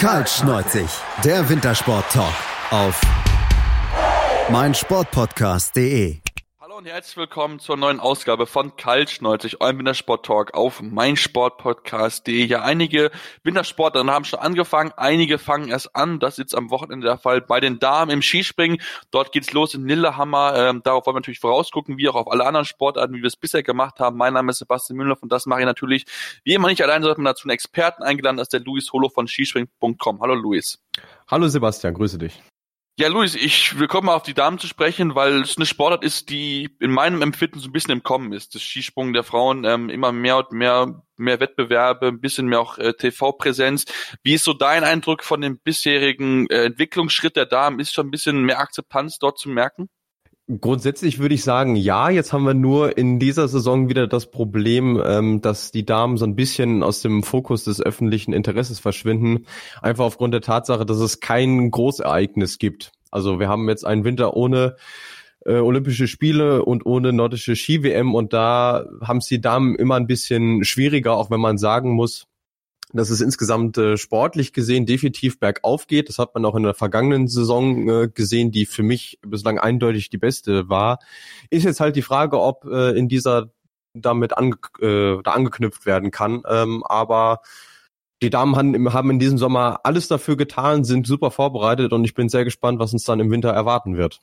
Kaltschneuzig, der Wintersport-Talk auf meinsportpodcast.de. Und herzlich willkommen zur neuen Ausgabe von Kaltschneuzig, eurem Wintersport-Talk auf meinsportpodcast.de. Ja, einige Wintersportlerinnen haben schon angefangen, einige fangen erst an. Das ist jetzt am Wochenende der Fall bei den Damen im Skispringen. Dort geht's los in Lillehammer. Ähm, darauf wollen wir natürlich vorausgucken, wie auch auf alle anderen Sportarten, wie wir es bisher gemacht haben. Mein Name ist Sebastian Müller und das mache ich natürlich wie immer nicht allein, sondern dazu einen Experten eingeladen, das ist der Luis Holo von skispringen.com. Hallo Luis. Hallo Sebastian, grüße dich. Ja, Luis, ich will kommen auf die Damen zu sprechen, weil es eine Sportart ist, die in meinem Empfinden so ein bisschen im Kommen ist. Das Skisprung der Frauen ähm, immer mehr und mehr, mehr Wettbewerbe, ein bisschen mehr auch äh, TV-Präsenz. Wie ist so dein Eindruck von dem bisherigen äh, Entwicklungsschritt der Damen? Ist schon ein bisschen mehr Akzeptanz dort zu merken? Grundsätzlich würde ich sagen, ja. Jetzt haben wir nur in dieser Saison wieder das Problem, ähm, dass die Damen so ein bisschen aus dem Fokus des öffentlichen Interesses verschwinden. Einfach aufgrund der Tatsache, dass es kein Großereignis gibt. Also wir haben jetzt einen Winter ohne äh, Olympische Spiele und ohne nordische Ski-WM und da haben es die Damen immer ein bisschen schwieriger, auch wenn man sagen muss, dass es insgesamt äh, sportlich gesehen definitiv bergauf geht. Das hat man auch in der vergangenen Saison äh, gesehen, die für mich bislang eindeutig die beste war. Ist jetzt halt die Frage, ob äh, in dieser damit ange äh, da angeknüpft werden kann. Ähm, aber die Damen haben, haben in diesem Sommer alles dafür getan, sind super vorbereitet und ich bin sehr gespannt, was uns dann im Winter erwarten wird.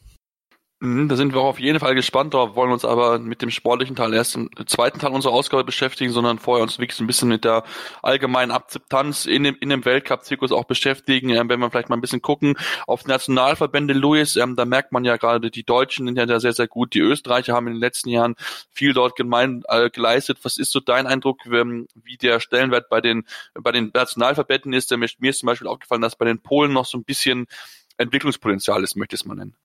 Mhm, da sind wir auch auf jeden Fall gespannt drauf, wollen uns aber mit dem sportlichen Teil erst im zweiten Teil unserer Ausgabe beschäftigen, sondern vorher uns wirklich ein bisschen mit der allgemeinen Akzeptanz in dem, in dem Weltcup-Zirkus auch beschäftigen. Ähm, wenn wir vielleicht mal ein bisschen gucken auf Nationalverbände, Louis, ähm, da merkt man ja gerade, die Deutschen sind ja sehr, sehr gut. Die Österreicher haben in den letzten Jahren viel dort gemein, äh, geleistet. Was ist so dein Eindruck, ähm, wie der Stellenwert bei den, bei den Nationalverbänden ist? Mir ist zum Beispiel aufgefallen, dass bei den Polen noch so ein bisschen Entwicklungspotenzial ist, möchte ich es mal nennen.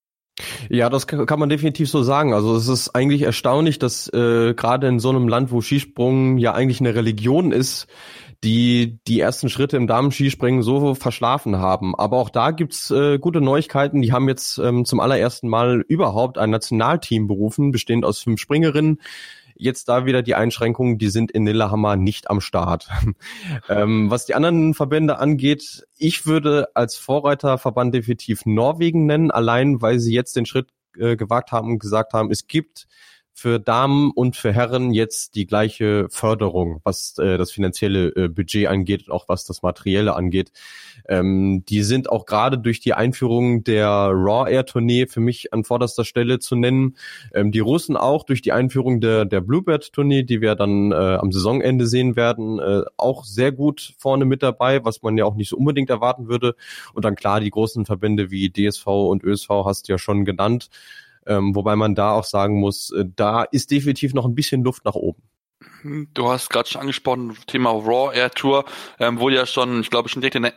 Ja, das kann man definitiv so sagen. Also es ist eigentlich erstaunlich, dass äh, gerade in so einem Land, wo Skisprung ja eigentlich eine Religion ist, die die ersten Schritte im Damenskispringen so verschlafen haben. Aber auch da gibt's äh, gute Neuigkeiten. Die haben jetzt ähm, zum allerersten Mal überhaupt ein Nationalteam berufen, bestehend aus fünf Springerinnen. Jetzt da wieder die Einschränkungen, die sind in Lillehammer nicht am Start. ähm, was die anderen Verbände angeht, ich würde als Vorreiterverband definitiv Norwegen nennen, allein weil sie jetzt den Schritt äh, gewagt haben und gesagt haben, es gibt für Damen und für Herren jetzt die gleiche Förderung, was äh, das finanzielle äh, Budget angeht und auch was das Materielle angeht. Ähm, die sind auch gerade durch die Einführung der Raw Air Tournee für mich an vorderster Stelle zu nennen. Ähm, die Russen auch durch die Einführung der, der Bluebird Tournee, die wir dann äh, am Saisonende sehen werden, äh, auch sehr gut vorne mit dabei, was man ja auch nicht so unbedingt erwarten würde. Und dann klar die großen Verbände wie DSV und ÖSV hast du ja schon genannt. Ähm, wobei man da auch sagen muss, äh, da ist definitiv noch ein bisschen Luft nach oben. Hm, du hast gerade schon angesprochen, Thema Raw Air Tour, ähm, wurde ja schon, ich glaube, schon direkt in der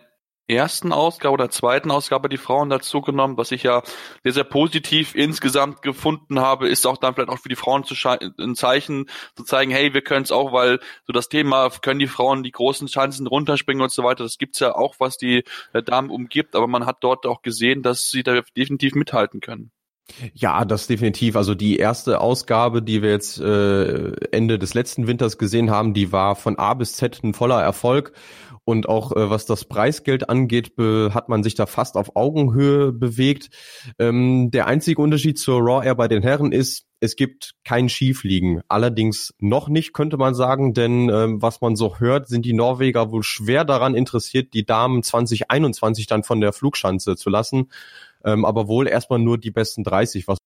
ersten Ausgabe oder zweiten Ausgabe die Frauen dazu genommen, was ich ja sehr, sehr positiv insgesamt gefunden habe, ist auch dann vielleicht auch für die Frauen zu ein Zeichen zu zeigen, hey, wir können es auch, weil so das Thema, können die Frauen die großen Chancen runterspringen und so weiter, das gibt's ja auch, was die äh, Damen umgibt, aber man hat dort auch gesehen, dass sie da definitiv mithalten können. Ja, das definitiv. Also die erste Ausgabe, die wir jetzt äh, Ende des letzten Winters gesehen haben, die war von A bis Z ein voller Erfolg. Und auch äh, was das Preisgeld angeht, hat man sich da fast auf Augenhöhe bewegt. Ähm, der einzige Unterschied zur Raw Air bei den Herren ist, es gibt kein Skifliegen. Allerdings noch nicht, könnte man sagen, denn ähm, was man so hört, sind die Norweger wohl schwer daran interessiert, die Damen 2021 dann von der Flugschanze zu lassen ähm, aber wohl erstmal nur die besten 30, was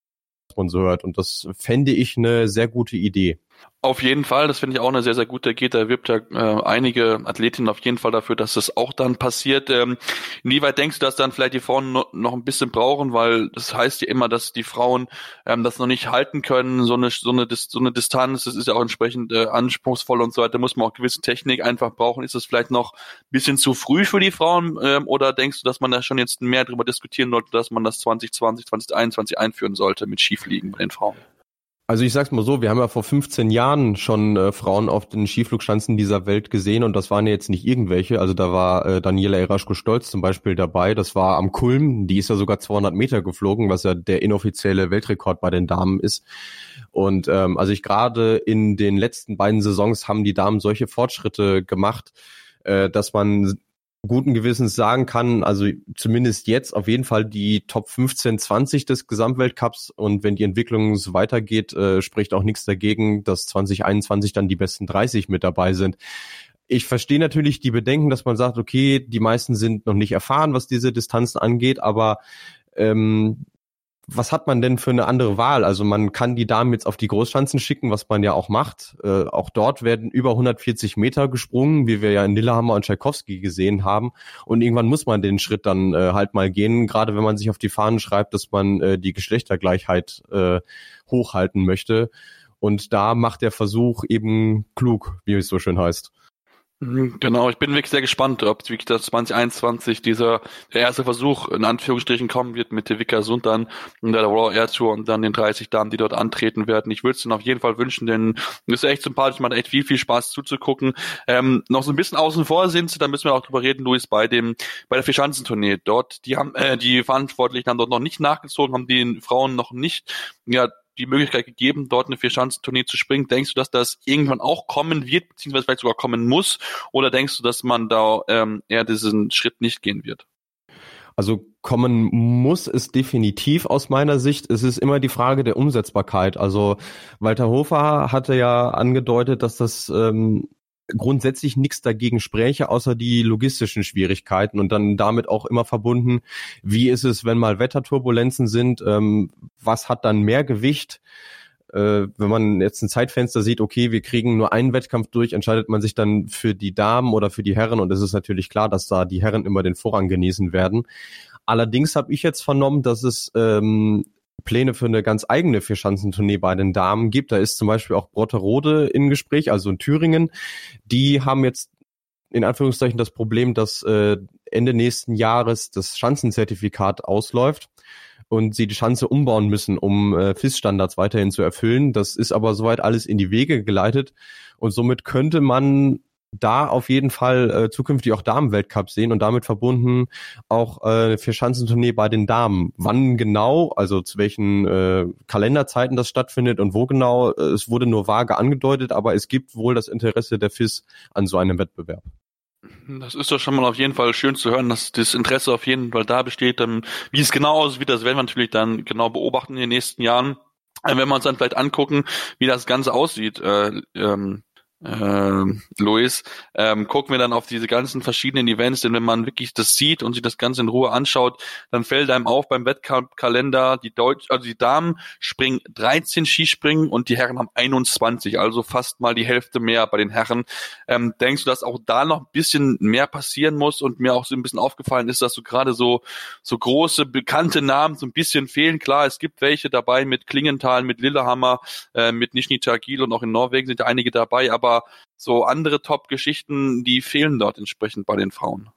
man so hört. Und das fände ich eine sehr gute Idee. Auf jeden Fall, das finde ich auch eine sehr, sehr gute Geht. Da wirbt ja äh, einige Athletinnen auf jeden Fall dafür, dass das auch dann passiert. Ähm, inwieweit denkst du, dass dann vielleicht die Frauen no, noch ein bisschen brauchen, weil das heißt ja immer, dass die Frauen ähm, das noch nicht halten können, so eine, so eine, so eine Distanz, das ist ja auch entsprechend äh, anspruchsvoll und so weiter, muss man auch gewisse Technik einfach brauchen. Ist das vielleicht noch ein bisschen zu früh für die Frauen ähm, oder denkst du, dass man da schon jetzt mehr darüber diskutieren sollte, dass man das 2020, 2021 einführen sollte mit Skifliegen bei den Frauen? Also ich sag's mal so, wir haben ja vor 15 Jahren schon äh, Frauen auf den Skiflugschanzen dieser Welt gesehen und das waren ja jetzt nicht irgendwelche. Also da war äh, Daniela Eraschko-Stolz zum Beispiel dabei. Das war am Kulm. Die ist ja sogar 200 Meter geflogen, was ja der inoffizielle Weltrekord bei den Damen ist. Und ähm, also ich gerade in den letzten beiden Saisons haben die Damen solche Fortschritte gemacht, äh, dass man guten Gewissens sagen kann, also zumindest jetzt auf jeden Fall die Top 15, 20 des Gesamtweltcups und wenn die Entwicklung so weitergeht, äh, spricht auch nichts dagegen, dass 2021 dann die besten 30 mit dabei sind. Ich verstehe natürlich die Bedenken, dass man sagt, okay, die meisten sind noch nicht erfahren, was diese Distanzen angeht, aber ähm, was hat man denn für eine andere Wahl? Also man kann die Damen jetzt auf die Großschanzen schicken, was man ja auch macht. Äh, auch dort werden über 140 Meter gesprungen, wie wir ja in Lillehammer und Tchaikovsky gesehen haben. Und irgendwann muss man den Schritt dann äh, halt mal gehen, gerade wenn man sich auf die Fahnen schreibt, dass man äh, die Geschlechtergleichheit äh, hochhalten möchte. Und da macht der Versuch eben klug, wie es so schön heißt. Mhm, genau, ich bin wirklich sehr gespannt, ob wirklich das 2021 dieser der erste Versuch in Anführungsstrichen kommen wird mit der Vika Sundan und der Raw Air Tour und dann den 30 Damen, die dort antreten werden. Ich würde es ihnen auf jeden Fall wünschen, denn es ist echt sympathisch, man hat echt viel, viel Spaß zuzugucken. Ähm, noch so ein bisschen außen vor sind sie, da müssen wir auch drüber reden, Luis, bei dem bei der Vierschanzentournee. Dort, die haben äh, die Verantwortlichen haben dort noch nicht nachgezogen, haben den Frauen noch nicht ja die Möglichkeit gegeben, dort eine Vierschanzentournee zu springen. Denkst du, dass das irgendwann auch kommen wird, beziehungsweise vielleicht sogar kommen muss? Oder denkst du, dass man da ähm, eher diesen Schritt nicht gehen wird? Also kommen muss es definitiv aus meiner Sicht. Es ist immer die Frage der Umsetzbarkeit. Also Walter Hofer hatte ja angedeutet, dass das ähm, grundsätzlich nichts dagegen spräche, außer die logistischen Schwierigkeiten und dann damit auch immer verbunden, wie ist es, wenn mal Wetterturbulenzen sind, ähm, was hat dann mehr Gewicht? Äh, wenn man jetzt ein Zeitfenster sieht, okay, wir kriegen nur einen Wettkampf durch, entscheidet man sich dann für die Damen oder für die Herren und es ist natürlich klar, dass da die Herren immer den Vorrang genießen werden. Allerdings habe ich jetzt vernommen, dass es ähm, Pläne für eine ganz eigene Vierschanzentournee bei den Damen gibt. Da ist zum Beispiel auch Brotterode in Gespräch, also in Thüringen. Die haben jetzt in Anführungszeichen das Problem, dass äh, Ende nächsten Jahres das Schanzenzertifikat ausläuft und sie die Schanze umbauen müssen, um äh, FIS-Standards weiterhin zu erfüllen. Das ist aber soweit alles in die Wege geleitet und somit könnte man da auf jeden Fall äh, zukünftig auch Damenweltcup sehen und damit verbunden auch äh, für Schanzentournee bei den Damen. Wann genau, also zu welchen äh, Kalenderzeiten das stattfindet und wo genau, äh, es wurde nur vage angedeutet, aber es gibt wohl das Interesse der FIS an so einem Wettbewerb. Das ist doch schon mal auf jeden Fall schön zu hören, dass das Interesse auf jeden Fall da besteht. Ähm, wie es genau aussieht, das werden wir natürlich dann genau beobachten in den nächsten Jahren. Äh, wenn wir uns dann vielleicht angucken, wie das Ganze aussieht, äh, ähm, äh, Luis, ähm, gucken wir dann auf diese ganzen verschiedenen Events, denn wenn man wirklich das sieht und sich das Ganze in Ruhe anschaut, dann fällt einem auf beim Wettkampfkalender, die Deutsch, also die Damen springen 13 Skispringen und die Herren haben 21, also fast mal die Hälfte mehr bei den Herren. Ähm, denkst du, dass auch da noch ein bisschen mehr passieren muss und mir auch so ein bisschen aufgefallen ist, dass so gerade so, so große, bekannte Namen so ein bisschen fehlen. Klar, es gibt welche dabei mit Klingenthal, mit Lillehammer, äh, mit Nizhny Tagil und auch in Norwegen sind ja einige dabei, aber aber so andere Top-Geschichten, die fehlen dort entsprechend bei den Frauen.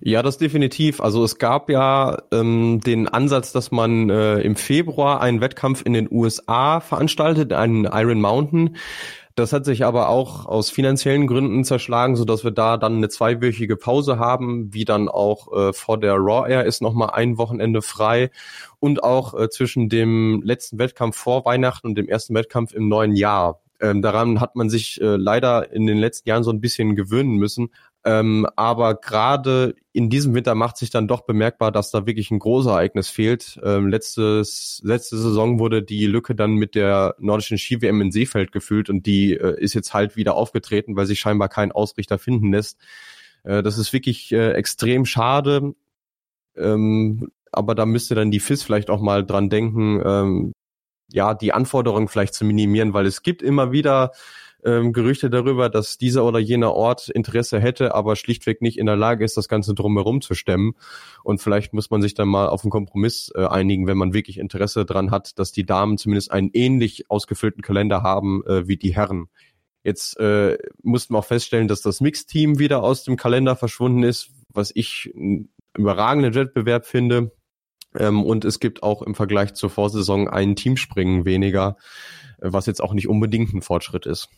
Ja, das definitiv. Also es gab ja ähm, den Ansatz, dass man äh, im Februar einen Wettkampf in den USA veranstaltet, einen Iron Mountain. Das hat sich aber auch aus finanziellen Gründen zerschlagen, so dass wir da dann eine zweiwöchige Pause haben, wie dann auch äh, vor der Raw Air ist nochmal ein Wochenende frei und auch äh, zwischen dem letzten Wettkampf vor Weihnachten und dem ersten Wettkampf im neuen Jahr. Ähm, daran hat man sich äh, leider in den letzten Jahren so ein bisschen gewöhnen müssen. Ähm, aber gerade in diesem Winter macht sich dann doch bemerkbar, dass da wirklich ein Großereignis fehlt. Ähm, letztes, letzte Saison wurde die Lücke dann mit der nordischen Ski-WM in Seefeld gefüllt und die äh, ist jetzt halt wieder aufgetreten, weil sich scheinbar kein Ausrichter finden lässt. Äh, das ist wirklich äh, extrem schade. Ähm, aber da müsste dann die FIS vielleicht auch mal dran denken, ähm, ja, die Anforderungen vielleicht zu minimieren, weil es gibt immer wieder ähm, Gerüchte darüber, dass dieser oder jener Ort Interesse hätte, aber schlichtweg nicht in der Lage ist, das Ganze drumherum zu stemmen. Und vielleicht muss man sich dann mal auf einen Kompromiss äh, einigen, wenn man wirklich Interesse daran hat, dass die Damen zumindest einen ähnlich ausgefüllten Kalender haben äh, wie die Herren. Jetzt äh, mussten wir auch feststellen, dass das Mixteam wieder aus dem Kalender verschwunden ist, was ich einen überragenden Wettbewerb finde. Ähm, und es gibt auch im Vergleich zur Vorsaison ein Teamspringen weniger, äh, was jetzt auch nicht unbedingt ein Fortschritt ist.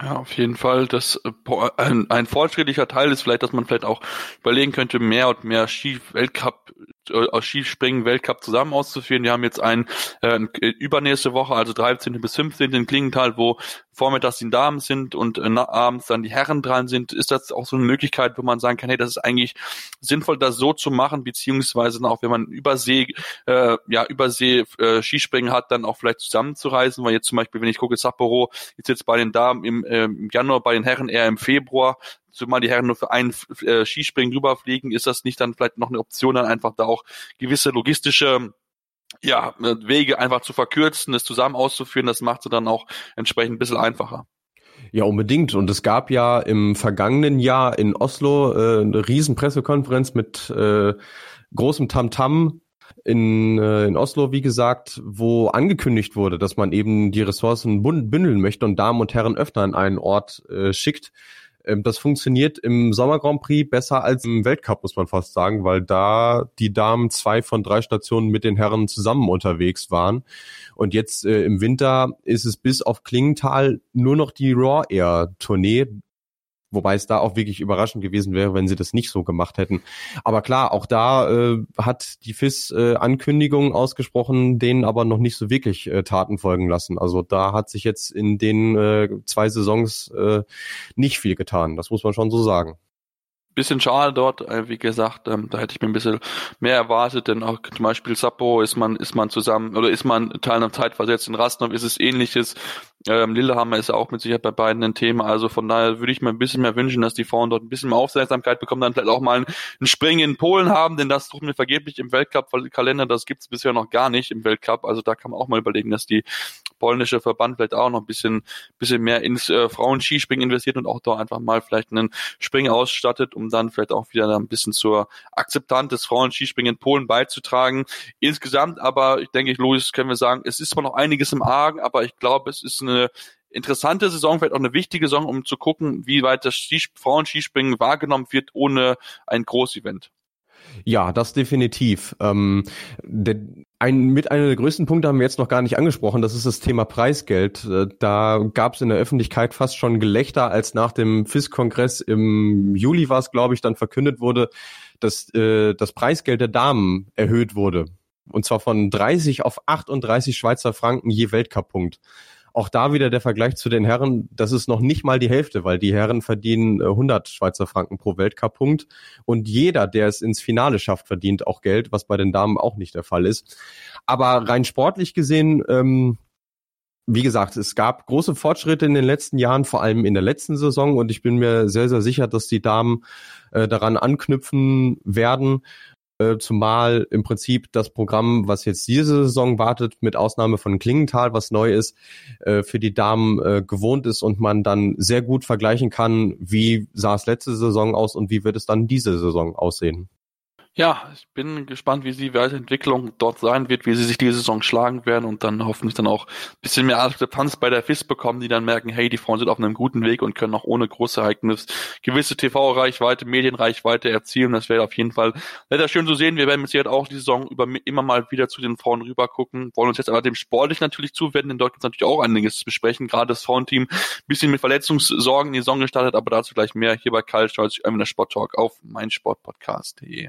Ja, auf jeden Fall. Das äh, ein, ein fortschrittlicher Teil ist vielleicht, dass man vielleicht auch überlegen könnte, mehr und mehr Ski-Weltcup äh, Skispringen Weltcup zusammen auszuführen. Wir haben jetzt einen äh, übernächste Woche, also 13. bis 15. in Klingenthal, wo vormittags die Damen sind und äh, abends dann die Herren dran sind. Ist das auch so eine Möglichkeit, wo man sagen kann, hey, das ist eigentlich sinnvoll, das so zu machen, beziehungsweise auch, wenn man Übersee, äh, ja, Übersee äh, Skispringen hat, dann auch vielleicht zusammenzureisen, weil jetzt zum Beispiel, wenn ich gucke, Sapporo ist jetzt bei den Damen im, äh, im Januar, bei den Herren eher im Februar zumal die Herren nur für einen äh, Skispringen rüberfliegen, ist das nicht dann vielleicht noch eine Option, dann einfach da auch gewisse logistische ja, Wege einfach zu verkürzen, das zusammen auszuführen, das macht sie dann auch entsprechend ein bisschen einfacher. Ja, unbedingt. Und es gab ja im vergangenen Jahr in Oslo äh, eine riesen Pressekonferenz mit äh, großem Tamtam in, äh, in Oslo, wie gesagt, wo angekündigt wurde, dass man eben die Ressourcen bündeln möchte und Damen und Herren öfter an einen Ort äh, schickt. Ähm, das funktioniert im Sommer Grand Prix besser als im Weltcup, muss man fast sagen, weil da die Damen zwei von drei Stationen mit den Herren zusammen unterwegs waren. Und jetzt äh, im Winter ist es bis auf Klingenthal nur noch die Raw Air Tournee. Wobei es da auch wirklich überraschend gewesen wäre, wenn sie das nicht so gemacht hätten. Aber klar, auch da äh, hat die FIS äh, Ankündigungen ausgesprochen, denen aber noch nicht so wirklich äh, Taten folgen lassen. Also da hat sich jetzt in den äh, zwei Saisons äh, nicht viel getan. Das muss man schon so sagen bisschen schade dort, äh, wie gesagt, ähm, da hätte ich mir ein bisschen mehr erwartet, denn auch zum Beispiel Sapporo ist man, ist man zusammen oder ist man Teil einer Zeit versetzt. In Rastnov ist es ähnliches. Ähm, Lillehammer ist ja auch mit Sicherheit bei beiden ein Thema. Also von daher würde ich mir ein bisschen mehr wünschen, dass die Frauen dort ein bisschen mehr Aufmerksamkeit bekommen, dann vielleicht auch mal einen, Springen in Polen haben, denn das suchen wir vergeblich im Weltcup-Kalender. Das gibt's bisher noch gar nicht im Weltcup. Also da kann man auch mal überlegen, dass die polnische Verband vielleicht auch noch ein bisschen, bisschen mehr ins äh, Frauenskispringen investiert und auch da einfach mal vielleicht einen Springen ausstattet, um dann vielleicht auch wieder ein bisschen zur Akzeptanz des Frauenskispringen in Polen beizutragen. Insgesamt aber, ich denke, Louis, können wir sagen, es ist zwar noch einiges im Argen, aber ich glaube, es ist eine interessante Saison, vielleicht auch eine wichtige Saison, um zu gucken, wie weit das Skis Frauenskispringen wahrgenommen wird ohne ein Großevent. Ja, das definitiv. Ähm, der, ein, mit einer der größten Punkte haben wir jetzt noch gar nicht angesprochen, das ist das Thema Preisgeld. Äh, da gab es in der Öffentlichkeit fast schon Gelächter, als nach dem FIS-Kongress im Juli war es, glaube ich, dann verkündet wurde, dass äh, das Preisgeld der Damen erhöht wurde. Und zwar von 30 auf 38 Schweizer Franken je Weltcup-Punkt. Auch da wieder der Vergleich zu den Herren, das ist noch nicht mal die Hälfte, weil die Herren verdienen 100 äh, Schweizer Franken pro Weltcup-Punkt. Und jeder, der es ins Finale schafft, verdient auch Geld, was bei den Damen auch nicht der Fall ist. Aber rein sportlich gesehen, ähm, wie gesagt, es gab große Fortschritte in den letzten Jahren, vor allem in der letzten Saison. Und ich bin mir sehr, sehr sicher, dass die Damen äh, daran anknüpfen werden äh, zumal im Prinzip das Programm, was jetzt diese Saison wartet, mit Ausnahme von Klingenthal, was neu ist, äh, für die Damen äh, gewohnt ist und man dann sehr gut vergleichen kann, wie sah es letzte Saison aus und wie wird es dann diese Saison aussehen. Ja, ich bin gespannt, wie die Weiterentwicklung dort sein wird, wie sie sich diese Saison schlagen werden und dann hoffentlich dann auch ein bisschen mehr Akzeptanz bei der FIS bekommen, die dann merken, hey, die Frauen sind auf einem guten Weg und können auch ohne große Ereignis gewisse TV-Reichweite, Medienreichweite erzielen. Das wäre auf jeden Fall leider schön zu sehen. Wir werden mit Sicherheit auch die Saison über immer mal wieder zu den Frauen rüber gucken, wollen uns jetzt aber dem sportlich natürlich zuwenden, denn dort gibt es natürlich auch einiges zu besprechen. Gerade das Frauenteam ein bisschen mit Verletzungssorgen in die Saison gestartet, aber dazu gleich mehr hier bei Karl Stolz, der Sport Talk auf meinsportpodcast.de.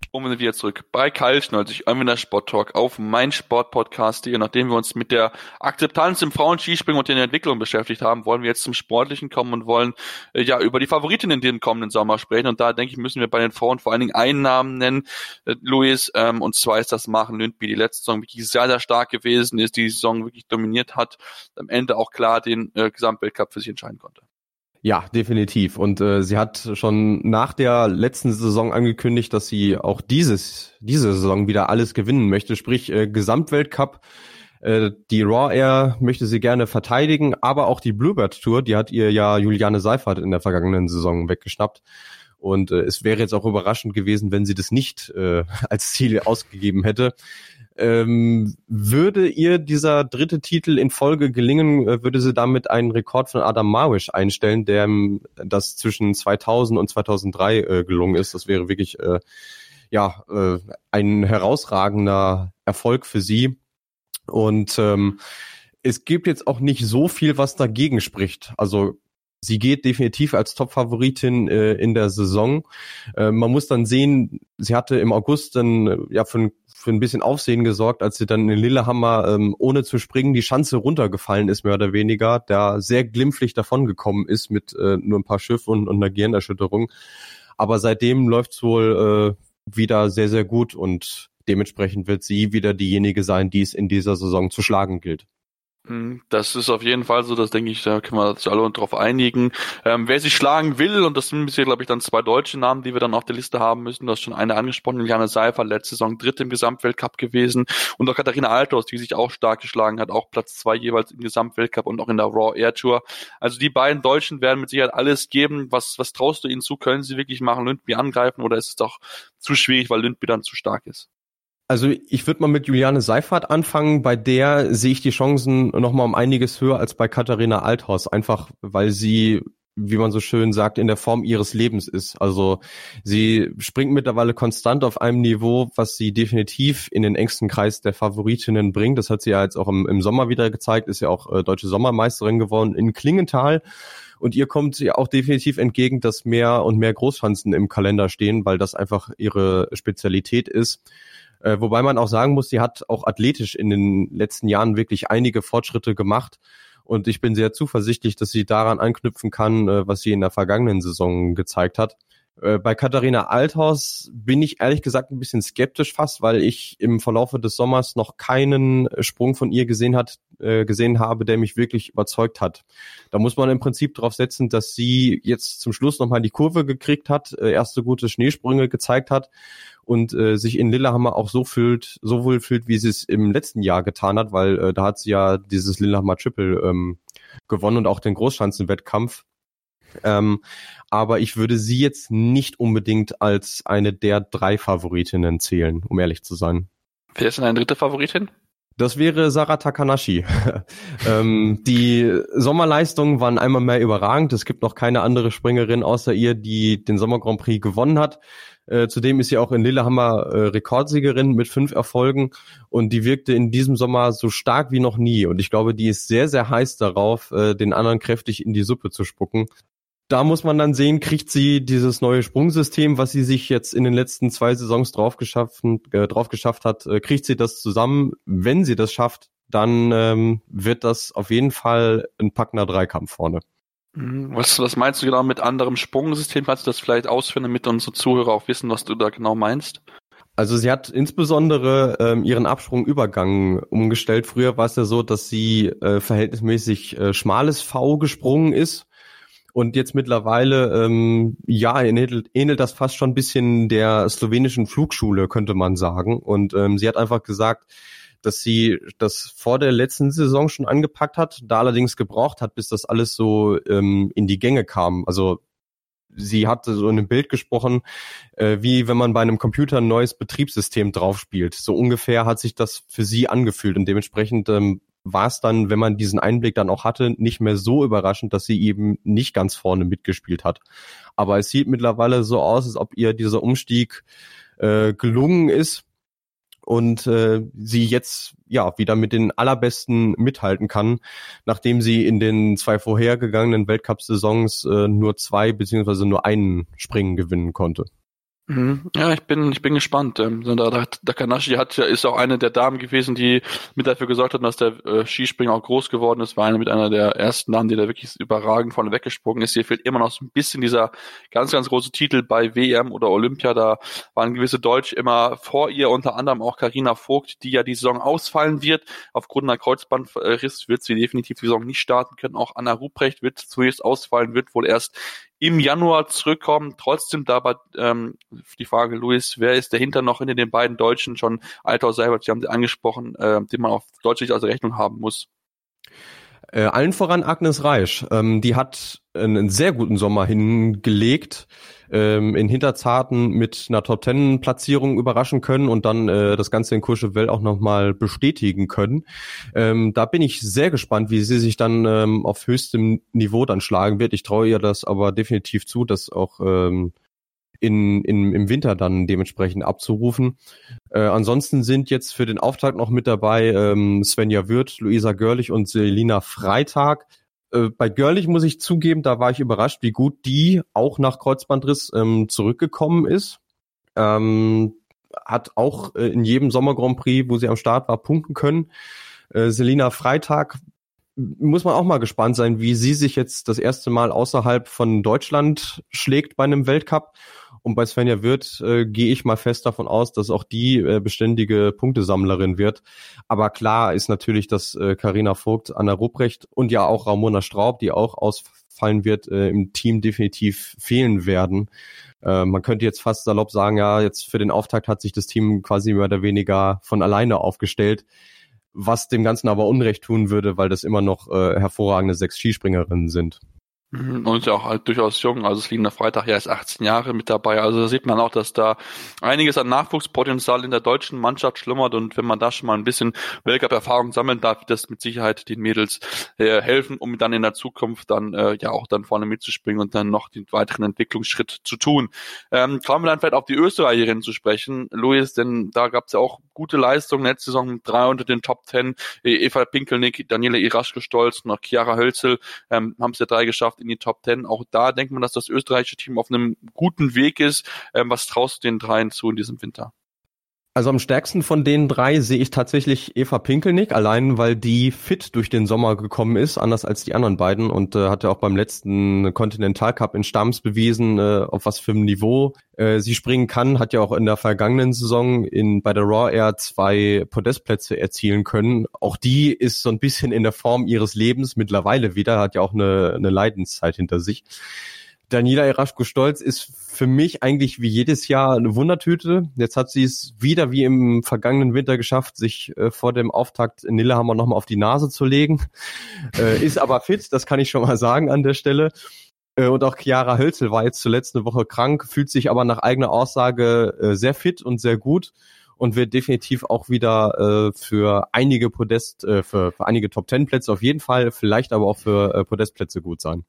und wir sind wieder zurück bei Kyle Schnolzig, Anwender Sport Talk auf meinsportpodcast.de. Nachdem wir uns mit der Akzeptanz im Frauenskispringen und den Entwicklungen beschäftigt haben, wollen wir jetzt zum Sportlichen kommen und wollen äh, ja über die Favoritinnen in den kommenden Sommer sprechen. Und da denke ich, müssen wir bei den Frauen vor allen Dingen einen Namen nennen, äh, Luis, ähm, und zwar ist das Machen Lündby, die letzte Saison wirklich sehr, sehr stark gewesen ist, die Saison wirklich dominiert hat, am Ende auch klar den äh, Gesamtweltcup für sich entscheiden konnte. Ja, definitiv. Und äh, sie hat schon nach der letzten Saison angekündigt, dass sie auch dieses diese Saison wieder alles gewinnen möchte, sprich äh, Gesamtweltcup Äh, die Raw Air möchte sie gerne verteidigen, aber auch die Bluebird Tour, die hat ihr ja Juliane Seifert in der vergangenen Saison weggeschnappt. Und äh, es wäre jetzt auch überraschend gewesen, wenn sie das nicht äh, als Ziel ausgegeben hätte. Ähm, würde ihr dieser dritte Titel in Folge gelingen, äh, würde sie damit einen Rekord von Adam Marwish einstellen, der das zwischen 2000 und 2003 äh, gelungen ist. Das wäre wirklich äh, ja äh, ein herausragender Erfolg für sie. Und ähm, es gibt jetzt auch nicht so viel, was dagegen spricht. Also sie geht definitiv als Top-Favoritin äh, in der Saison. Äh, man muss dann sehen, sie hatte im August dann äh, ja für für ein bisschen Aufsehen gesorgt, als sie dann in Lillehammer ähm, ohne zu springen die Schanze runtergefallen ist, mehr oder weniger, da sehr glimpflich davongekommen ist mit äh, nur ein paar Schiffen und, und einer Gehirnerschütterung. Aber seitdem läuft's wohl äh, wieder sehr, sehr gut und dementsprechend wird sie wieder diejenige sein, die es in dieser Saison zu schlagen gilt. Hm, das ist auf jeden Fall so, das denke ich, da können wir uns alle darauf einigen. Ähm, wer sich schlagen will, und das sind bisher, glaube ich, dann zwei deutsche Namen, die wir dann auf der Liste haben müssen, du hast schon eine angesprochen, Juliane Seifer, letzte Saison dritte im Gesamtweltcup gewesen, und auch Katharina Althaus, die sich auch stark geschlagen hat, auch Platz zwei jeweils im Gesamtweltcup und auch in der Raw Air Tour. Also die beiden Deutschen werden mit Sicherheit alles geben. Was, was traust du ihnen zu? Können sie wirklich machen, Lündby angreifen, oder ist es doch zu schwierig, weil Lündby dann zu stark ist? Also ich würde mal mit Juliane Seifert anfangen. Bei der sehe ich die Chancen noch mal um einiges höher als bei Katharina Althaus. Einfach weil sie, wie man so schön sagt, in der Form ihres Lebens ist. Also sie springt mittlerweile konstant auf einem Niveau, was sie definitiv in den engsten Kreis der Favoritinnen bringt. Das hat sie ja jetzt auch im, im Sommer wieder gezeigt. Ist ja auch äh, deutsche Sommermeisterin geworden in Klingenthal. Und ihr kommt ja auch definitiv entgegen, dass mehr und mehr Großschanzen im Kalender stehen, weil das einfach ihre Spezialität ist. Äh, wobei man auch sagen muss, sie hat auch athletisch in den letzten Jahren wirklich einige Fortschritte gemacht. Und ich bin sehr zuversichtlich, dass sie daran anknüpfen kann, äh, was sie in der vergangenen Saison gezeigt hat. Äh, bei Katharina Althaus bin ich ehrlich gesagt ein bisschen skeptisch fast, weil ich im Verlaufe des Sommers noch keinen Sprung von ihr gesehen hat, äh, gesehen habe, der mich wirklich überzeugt hat. Da muss man im Prinzip darauf setzen, dass sie jetzt zum Schluss nochmal die Kurve gekriegt hat, äh, erste gute Schneesprünge gezeigt hat und äh, sich in Lillehammer auch so fühlt, so wohl fühlt, wie sie es im letzten Jahr getan hat, weil äh, da hat sie ja dieses Lillehammer Triple ähm, gewonnen und auch den Großschanzenwettkampf. Ähm, aber ich würde sie jetzt nicht unbedingt als eine der drei Favoritinnen zählen, um ehrlich zu sein. Wer ist denn eine dritte Favoritin? Das wäre Sarah Takanashi. ähm, die Sommerleistungen waren einmal mehr überragend. Es gibt noch keine andere Springerin außer ihr, die den Sommer Grand Prix gewonnen hat. Äh, zudem ist sie auch in Lillehammer äh, Rekordsiegerin mit fünf Erfolgen und die wirkte in diesem Sommer so stark wie noch nie. Und ich glaube, die ist sehr, sehr heiß darauf, äh, den anderen kräftig in die Suppe zu spucken da muss man dann sehen, kriegt sie dieses neue Sprungsystem, was sie sich jetzt in den letzten zwei Saisons drauf, geschaffen, äh, drauf geschafft hat, äh, kriegt sie das zusammen. Wenn sie das schafft, dann ähm, wird das auf jeden Fall ein packender Dreikampf vorne. Mhm. Was, was meinst du genau mit anderem Sprungsystem? Kannst du das vielleicht ausführen, damit unsere Zuhörer auch wissen, was du da genau meinst? Also sie hat insbesondere ähm, ihren Absprungübergang umgestellt. Früher war es ja so, dass sie äh, verhältnismäßig äh, schmales V gesprungen ist und jetzt mittlerweile, ähm, ja, ähnelt, ähnelt das fast schon ein bisschen der slowenischen Flugschule, könnte man sagen. Und ähm, sie hat einfach gesagt, dass sie das vor der letzten Saison schon angepackt hat, da allerdings gebraucht hat, bis das alles so ähm, in die Gänge kam. Also sie hatte so in einem Bild gesprochen, äh, wie wenn man bei einem Computer ein neues Betriebssystem draufspielt. So ungefähr hat sich das für sie angefühlt und dementsprechend ähm, war es dann, wenn man diesen Einblick dann auch hatte, nicht mehr so überraschend, dass sie eben nicht ganz vorne mitgespielt hat. Aber es sieht mittlerweile so aus, als ob ihr dieser Umstieg äh, gelungen ist und äh, sie jetzt ja wieder mit den allerbesten mithalten kann, nachdem sie in den zwei vorhergegangenen Weltcup-Saisons äh, nur zwei beziehungsweise nur einen Springen gewinnen konnte. Mhm. Ja, ich bin, ich bin gespannt. Ähm, Takanashi hat ist auch eine der Damen gewesen, die mit dafür gesorgt hat, dass der äh, Skispringer auch groß geworden ist. War eine mit einer der ersten Damen, die da wirklich überragend vorne weggesprungen ist. Hier fehlt immer noch so ein bisschen dieser ganz, ganz große Titel bei WM oder Olympia. Da waren gewisse Deutsche immer vor ihr, unter anderem auch Karina Vogt, die ja die Saison ausfallen wird. Aufgrund einer Kreuzbandriss wird sie definitiv die Saison nicht starten können. Auch Anna Ruprecht wird zunächst ausfallen, wird wohl erst im Januar zurückkommen. Trotzdem dabei ähm, die Frage, Luis, wer ist dahinter noch in den beiden Deutschen schon? Alter selber, die haben sie angesprochen, äh, den man auf deutlich aus Rechnung haben muss. Äh, allen voran Agnes Reisch. Ähm, die hat einen sehr guten Sommer hingelegt, ähm, in Hinterzarten mit einer Top Ten Platzierung überraschen können und dann äh, das Ganze in Courchevel auch nochmal bestätigen können. Ähm, da bin ich sehr gespannt, wie sie sich dann ähm, auf höchstem Niveau dann schlagen wird. Ich traue ihr das aber definitiv zu, dass auch ähm, in, in, im Winter dann dementsprechend abzurufen. Äh, ansonsten sind jetzt für den Auftakt noch mit dabei ähm, Svenja Wirth, Luisa Görlich und Selina Freitag. Äh, bei Görlich muss ich zugeben, da war ich überrascht, wie gut die auch nach Kreuzbandriss ähm, zurückgekommen ist. Ähm, hat auch äh, in jedem Sommer Grand Prix, wo sie am Start war, punkten können. Äh, Selina Freitag muss man auch mal gespannt sein, wie sie sich jetzt das erste Mal außerhalb von Deutschland schlägt bei einem Weltcup und bei Svenja Wirth äh, gehe ich mal fest davon aus, dass auch die äh, beständige Punktesammlerin wird. Aber klar ist natürlich, dass Karina äh, Vogt, Anna Rupprecht und ja auch Ramona Straub, die auch ausfallen wird, äh, im Team definitiv fehlen werden. Äh, man könnte jetzt fast salopp sagen, ja, jetzt für den Auftakt hat sich das Team quasi mehr oder weniger von alleine aufgestellt was dem Ganzen aber Unrecht tun würde, weil das immer noch äh, hervorragende sechs Skispringerinnen sind. Mhm, und ist ja auch halt durchaus jung, also es liegen der Freitag ja erst 18 Jahre mit dabei. Also da sieht man auch, dass da einiges an Nachwuchspotenzial in der deutschen Mannschaft schlummert. Und wenn man da schon mal ein bisschen Weltcup-Erfahrung sammeln darf, wird das mit Sicherheit den Mädels äh, helfen, um dann in der Zukunft dann äh, ja auch dann vorne mitzuspringen und dann noch den weiteren Entwicklungsschritt zu tun. Ähm, kommen wir dann vielleicht auf die Österreicherin zu sprechen, Luis, denn da gab es ja auch gute Leistungen letzte Saison, drei unter den Top Ten, Eva Pinkelnick, Daniela Iraschke-Stolz, noch Chiara Hölzel, ähm, haben es ja drei geschafft in die Top Ten. Auch da denkt man, dass das österreichische Team auf einem guten Weg ist. Ähm, was traust du den dreien zu in diesem Winter? Also am stärksten von den drei sehe ich tatsächlich Eva Pinkelnick, allein weil die fit durch den Sommer gekommen ist, anders als die anderen beiden und äh, hatte auch beim letzten Continental Cup in Stamms bewiesen, äh, auf was für einem Niveau äh, sie springen kann. Hat ja auch in der vergangenen Saison in bei der Raw Air zwei Podestplätze erzielen können. Auch die ist so ein bisschen in der Form ihres Lebens mittlerweile wieder, hat ja auch eine, eine Leidenszeit hinter sich. Daniela Eraschko-Stolz ist für mich eigentlich wie jedes Jahr eine Wundertüte. Jetzt hat sie es wieder wie im vergangenen Winter geschafft, sich äh, vor dem Auftakt in Lillehammer nochmal auf die Nase zu legen. Äh, ist aber fit, das kann ich schon mal sagen an der Stelle. Äh, und auch Chiara Hölzel war jetzt zuletzt eine Woche krank, fühlt sich aber nach eigener Aussage äh, sehr fit und sehr gut und wird definitiv auch wieder äh, für einige Podest, äh, für, für einige Top Ten Plätze auf jeden Fall, vielleicht aber auch für äh, Podestplätze gut sein.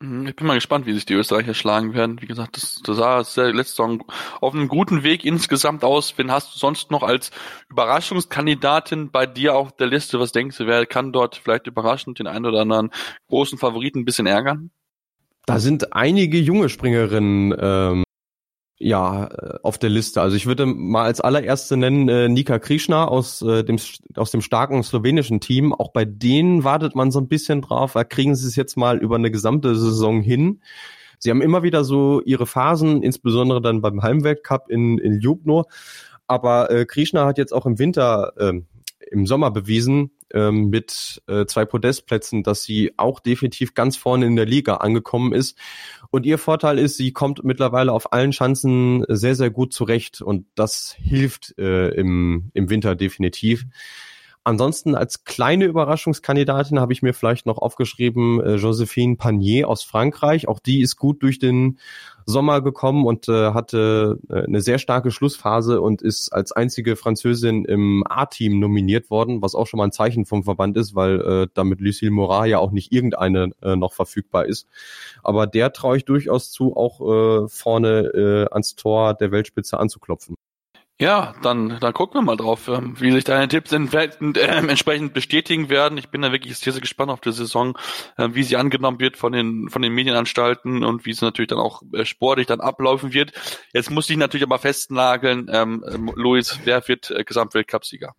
Mhm, ich bin mal gespannt, wie sich die Österreicher schlagen werden. Wie gesagt, das, das sah sehr letzte Saison auf einem guten Weg insgesamt aus. Wen hast du sonst noch als Überraschungskandidatin bei dir auf der Liste? Was denkst du, wer kann dort vielleicht überraschend den einen oder anderen großen Favoriten ein bisschen ärgern? Da sind einige junge Springerinnen ähm, ja, äh, auf der Liste. Also ich würde mal als allererste nennen äh, Nika Krishna aus, äh, dem, aus dem starken slowenischen Team. Auch bei denen wartet man so ein bisschen drauf. Da kriegen sie es jetzt mal über eine gesamte Saison hin. Sie haben immer wieder so ihre Phasen, insbesondere dann beim Heimweltcup in, in Ljubno. Aber äh, Krishna hat jetzt auch im Winter, äh, im Sommer bewiesen, ähm, mit äh, zwei Podestplätzen, dass sie auch definitiv ganz vorne in der Liga angekommen ist. Und ihr Vorteil ist, sie kommt mittlerweile auf allen Schanzen sehr, sehr gut zurecht und das hilft äh, im, im Winter definitiv. Ansonsten als kleine Überraschungskandidatin habe ich mir vielleicht noch aufgeschrieben äh, Josephine Panier aus Frankreich. Auch die ist gut durch den Sommer gekommen und äh, hatte äh, eine sehr starke Schlussphase und ist als einzige Französin im A-Team nominiert worden, was auch schon mal ein Zeichen vom Verband ist, weil äh, damit Lucille Morat ja auch nicht irgendeine äh, noch verfügbar ist. Aber der traue ich durchaus zu, auch äh, vorne äh, ans Tor der Weltspitze anzuklopfen. Ja, dann, dann gucken wir mal drauf, ähm, wie sich deine Tipps äh, entsprechend bestätigen werden. Ich bin da wirklich sehr, sehr gespannt auf die Saison, äh, wie sie angenommen wird von den, von den Medienanstalten und wie es natürlich dann auch äh, sportlich dann ablaufen wird. Jetzt muss ich natürlich aber festnageln, ähm, ähm, Luis, wer wird äh, Gesamtweltcupsieger?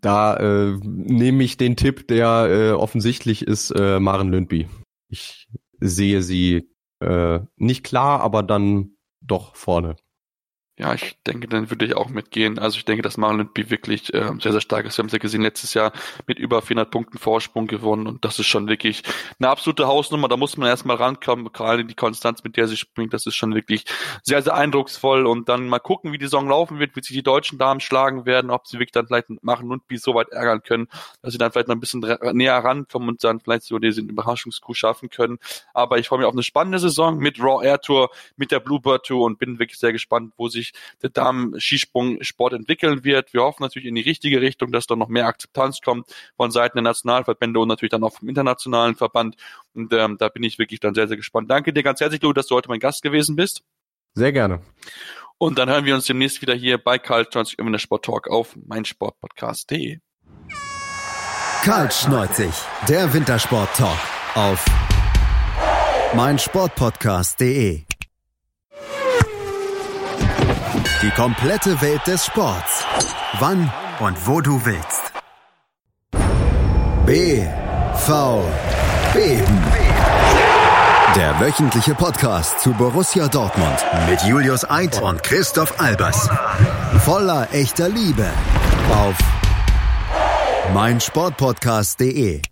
Da äh, nehme ich den Tipp, der äh, offensichtlich ist, äh, Maren Lündby. Ich sehe sie äh, nicht klar, aber dann doch vorne. Ja, ich denke, dann würde ich auch mitgehen. Also ich denke, dass Marlon B wirklich äh, sehr, sehr stark ist. Wir haben es ja gesehen, letztes Jahr mit über 400 Punkten Vorsprung gewonnen und das ist schon wirklich eine absolute Hausnummer. Da muss man erstmal rankommen, gerade die Konstanz, mit der sie springt, das ist schon wirklich sehr, sehr eindrucksvoll und dann mal gucken, wie die Saison laufen wird, wie sich die deutschen Damen schlagen werden, ob sie wirklich dann vielleicht machen und wie so weit ärgern können, dass sie dann vielleicht noch ein bisschen näher rankommen und dann vielleicht so diesen Überraschungskuh schaffen können. Aber ich freue mich auf eine spannende Saison mit Raw Air Tour, mit der Bluebird Tour und bin wirklich sehr gespannt, wo sich der Damen-Skisprung-Sport entwickeln wird. Wir hoffen natürlich in die richtige Richtung, dass da noch mehr Akzeptanz kommt von Seiten der Nationalverbände und natürlich dann auch vom internationalen Verband. Und ähm, da bin ich wirklich dann sehr, sehr gespannt. Danke dir ganz herzlich, Lou, dass du heute mein Gast gewesen bist. Sehr gerne. Und dann hören wir uns demnächst wieder hier bei Karl 20 der Sport Talk auf meinsportpodcast.de. Karl Schneuzig, der Wintersport Talk auf meinsportpodcast.de. Die komplette Welt des Sports. Wann und wo du willst. B. V. Beben. Der wöchentliche Podcast zu Borussia Dortmund mit Julius Eid und Christoph Albers. Voller echter Liebe auf meinsportpodcast.de.